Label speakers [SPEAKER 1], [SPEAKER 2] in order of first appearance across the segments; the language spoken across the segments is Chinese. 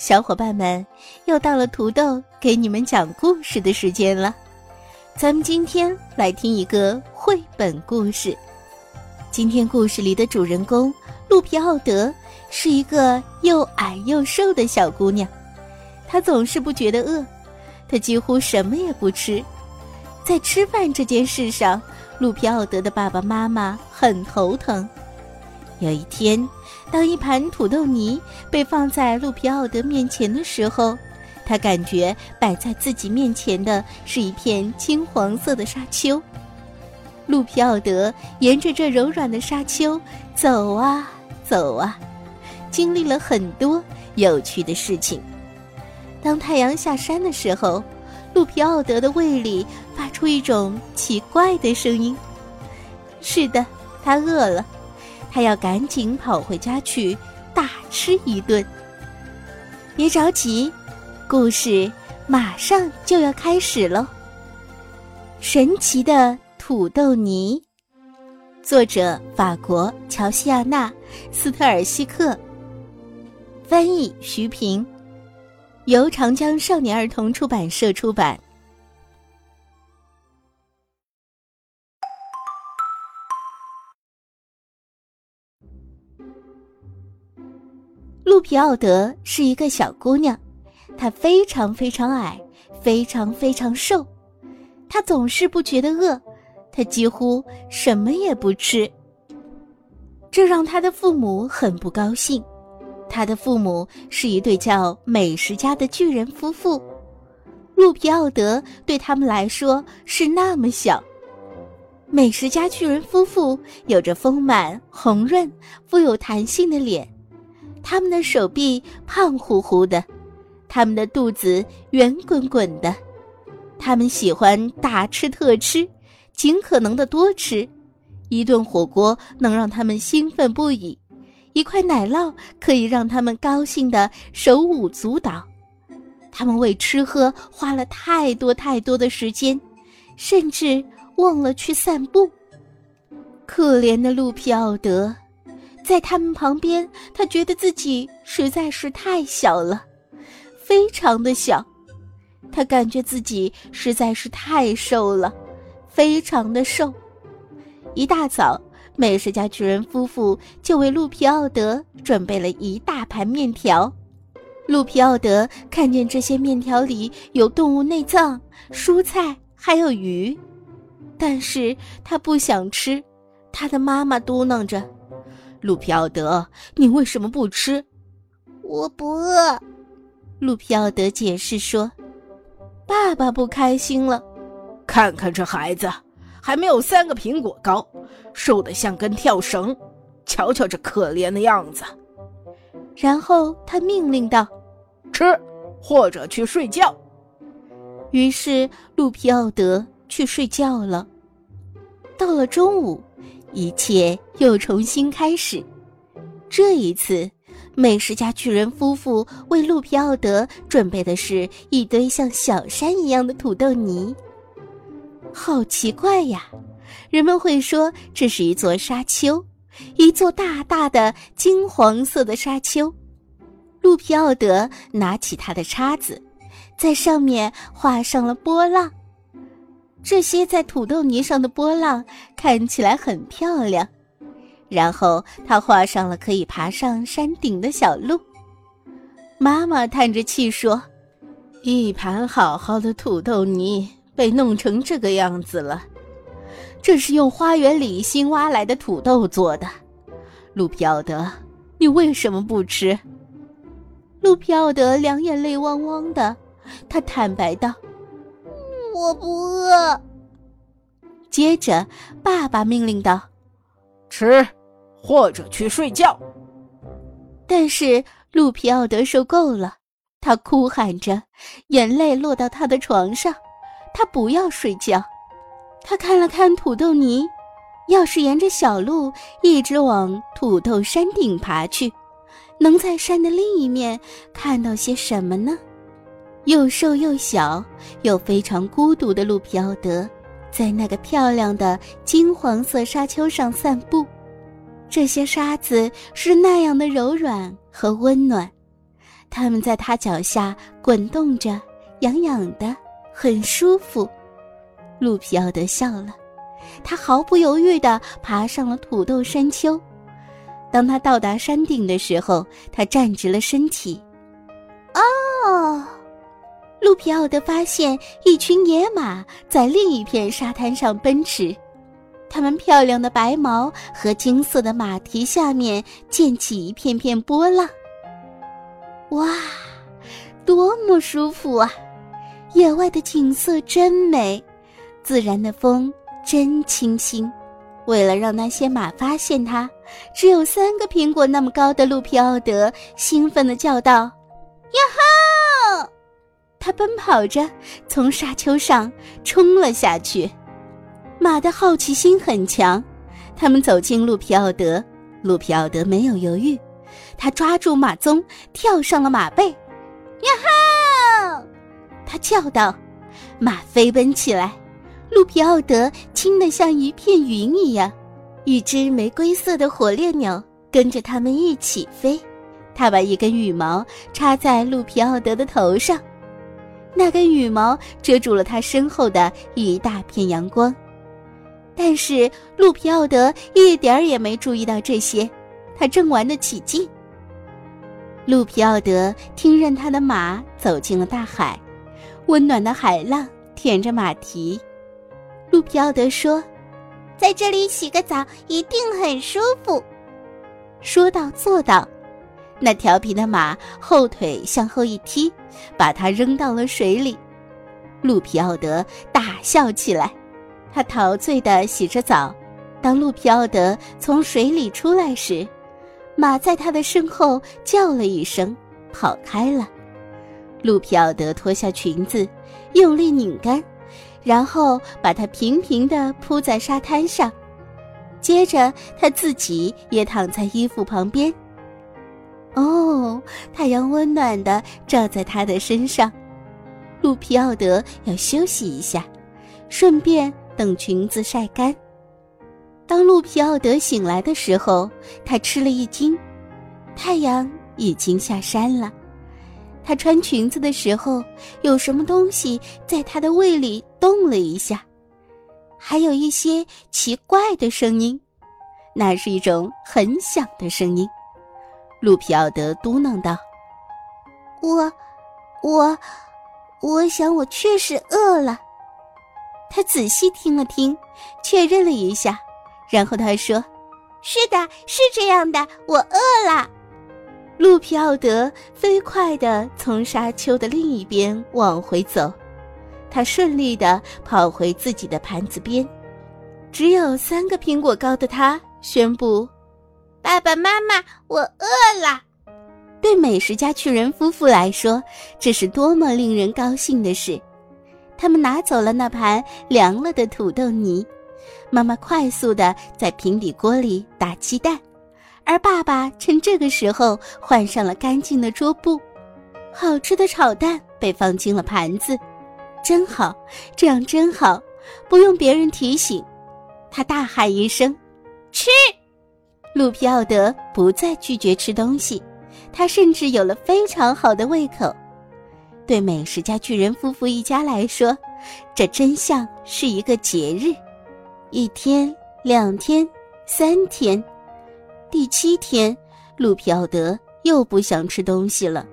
[SPEAKER 1] 小伙伴们，又到了土豆给你们讲故事的时间了。咱们今天来听一个绘本故事。今天故事里的主人公路皮奥德是一个又矮又瘦的小姑娘，她总是不觉得饿，她几乎什么也不吃。在吃饭这件事上，路皮奥德的爸爸妈妈很头疼。有一天，当一盘土豆泥被放在路皮奥德面前的时候，他感觉摆在自己面前的是一片金黄色的沙丘。路皮奥德沿着这柔软的沙丘走啊走啊，经历了很多有趣的事情。当太阳下山的时候，路皮奥德的胃里发出一种奇怪的声音。是的，他饿了，他要赶紧跑回家去大吃一顿。别着急，故事马上就要开始喽。神奇的土豆泥，作者法国乔西亚娜·斯特尔西克，翻译徐平。由长江少年儿童出版社出版。路皮奥德是一个小姑娘，她非常非常矮，非常非常瘦，她总是不觉得饿，她几乎什么也不吃，这让她的父母很不高兴。他的父母是一对叫美食家的巨人夫妇，路皮奥德对他们来说是那么小。美食家巨人夫妇有着丰满、红润、富有弹性的脸，他们的手臂胖乎乎的，他们的肚子圆滚滚的，他们喜欢大吃特吃，尽可能的多吃，一顿火锅能让他们兴奋不已。一块奶酪可以让他们高兴的手舞足蹈，他们为吃喝花了太多太多的时间，甚至忘了去散步。可怜的路皮奥德，在他们旁边，他觉得自己实在是太小了，非常的小。他感觉自己实在是太瘦了，非常的瘦。一大早。美食家巨人夫妇就为路皮奥德准备了一大盘面条。路皮奥德看见这些面条里有动物内脏、蔬菜，还有鱼，但是他不想吃。他的妈妈嘟囔着：“路皮奥德，你为什么不吃？”“
[SPEAKER 2] 我不饿。”
[SPEAKER 1] 路皮奥德解释说。爸爸不开心了，
[SPEAKER 3] 看看这孩子。还没有三个苹果高，瘦得像根跳绳，瞧瞧这可怜的样子。
[SPEAKER 1] 然后他命令道：“
[SPEAKER 3] 吃，或者去睡觉。”
[SPEAKER 1] 于是路皮奥德去睡觉了。到了中午，一切又重新开始。这一次，美食家巨人夫妇为路皮奥德准备的是一堆像小山一样的土豆泥。好奇怪呀！人们会说这是一座沙丘，一座大大的金黄色的沙丘。路皮奥德拿起他的叉子，在上面画上了波浪。这些在土豆泥上的波浪看起来很漂亮。然后他画上了可以爬上山顶的小路。妈妈叹着气说：“一盘好好的土豆泥。”被弄成这个样子了，这是用花园里新挖来的土豆做的。路皮奥德，你为什么不吃？路皮奥德两眼泪汪汪的，他坦白道：“
[SPEAKER 2] 我不饿。”
[SPEAKER 1] 接着，爸爸命令道：“
[SPEAKER 3] 吃，或者去睡觉。
[SPEAKER 1] 但是路皮奥德受够了，他哭喊着，眼泪落到他的床上。他不要睡觉。他看了看土豆泥，要是沿着小路一直往土豆山顶爬去，能在山的另一面看到些什么呢？又瘦又小又非常孤独的路皮奥德，在那个漂亮的金黄色沙丘上散步。这些沙子是那样的柔软和温暖，它们在他脚下滚动着，痒痒的，很舒服。路皮奥德笑了，他毫不犹豫地爬上了土豆山丘。当他到达山顶的时候，他站直了身体。路皮奥德发现一群野马在另一片沙滩上奔驰。它们漂亮的白毛和金色的马蹄下面溅起一片片波浪。哇，多么舒服啊！野外的景色真美，自然的风真清新。为了让那些马发现它，只有三个苹果那么高的路皮奥德兴奋地叫道：“呀哈！”他奔跑着从沙丘上冲了下去。马的好奇心很强，他们走进路皮奥德。路皮奥德没有犹豫，他抓住马鬃，跳上了马背。呀吼！他叫道。马飞奔起来，路皮奥德轻得像一片云一样。一只玫瑰色的火烈鸟跟着他们一起飞。他把一根羽毛插在路皮奥德的头上，那根羽毛遮住了他身后的一大片阳光。但是路皮奥德一点儿也没注意到这些，他正玩得起劲。路皮奥德听任他的马走进了大海，温暖的海浪舔着马蹄。路皮奥德说：“
[SPEAKER 2] 在这里洗个澡一定很舒服。”
[SPEAKER 1] 说到做到，那调皮的马后腿向后一踢，把它扔到了水里。路皮奥德大笑起来。他陶醉地洗着澡，当路皮奥德从水里出来时，马在他的身后叫了一声，跑开了。路皮奥德脱下裙子，用力拧干，然后把它平平地铺在沙滩上，接着他自己也躺在衣服旁边。哦，太阳温暖地照在他的身上，路皮奥德要休息一下，顺便。等裙子晒干。当路皮奥德醒来的时候，他吃了一惊，太阳已经下山了。他穿裙子的时候，有什么东西在他的胃里动了一下，还有一些奇怪的声音，那是一种很响的声音。路皮奥德嘟囔道：“
[SPEAKER 2] 我，我，我想我确实饿了。”
[SPEAKER 1] 他仔细听了听，确认了一下，然后他说：“
[SPEAKER 2] 是的，是这样的，我饿了。”
[SPEAKER 1] 路皮奥德飞快地从沙丘的另一边往回走，他顺利地跑回自己的盘子边。只有三个苹果高的他宣布：“
[SPEAKER 2] 爸爸妈妈，我饿了。”
[SPEAKER 1] 对美食家巨人夫妇来说，这是多么令人高兴的事！他们拿走了那盘凉了的土豆泥，妈妈快速的在平底锅里打鸡蛋，而爸爸趁这个时候换上了干净的桌布。好吃的炒蛋被放进了盘子，真好，这样真好，不用别人提醒。他大喊一声：“吃！”路皮奥德不再拒绝吃东西，他甚至有了非常好的胃口。对美食家巨人夫妇一家来说，这真像是一个节日。一天，两天，三天，第七天，路皮奥德又不想吃东西了。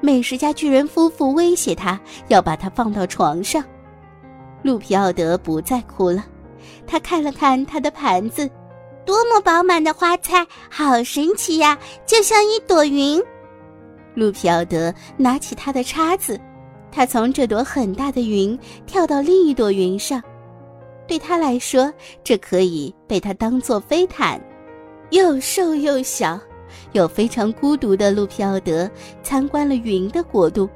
[SPEAKER 1] 美食家巨人夫妇威胁他要把他放到床上。路皮奥德不再哭了，他看了看他的盘子，
[SPEAKER 2] 多么饱满的花菜，好神奇呀，就像一朵云。
[SPEAKER 1] 路皮奥德拿起他的叉子，他从这朵很大的云跳到另一朵云上。对他来说，这可以被他当做飞毯。又瘦又小，又非常孤独的路皮奥德参观了云的国度。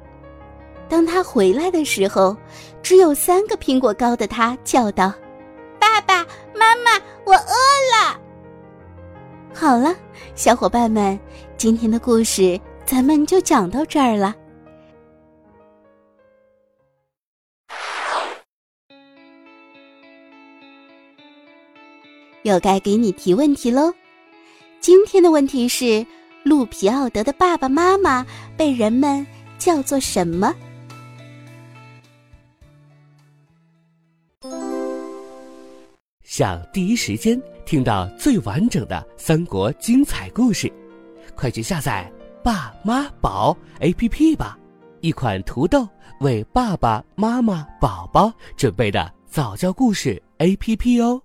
[SPEAKER 1] 当他回来的时候，只有三个苹果高的他叫道：“
[SPEAKER 2] 爸爸妈妈，我饿。”
[SPEAKER 1] 好了，小伙伴们，今天的故事咱们就讲到这儿了。又该给你提问题喽。今天的问题是：路皮奥德的爸爸妈妈被人们叫做什么？
[SPEAKER 4] 想第一时间听到最完整的三国精彩故事，快去下载“爸妈宝 ”APP 吧！一款土豆为爸爸妈妈、宝宝准备的早教故事 APP 哦。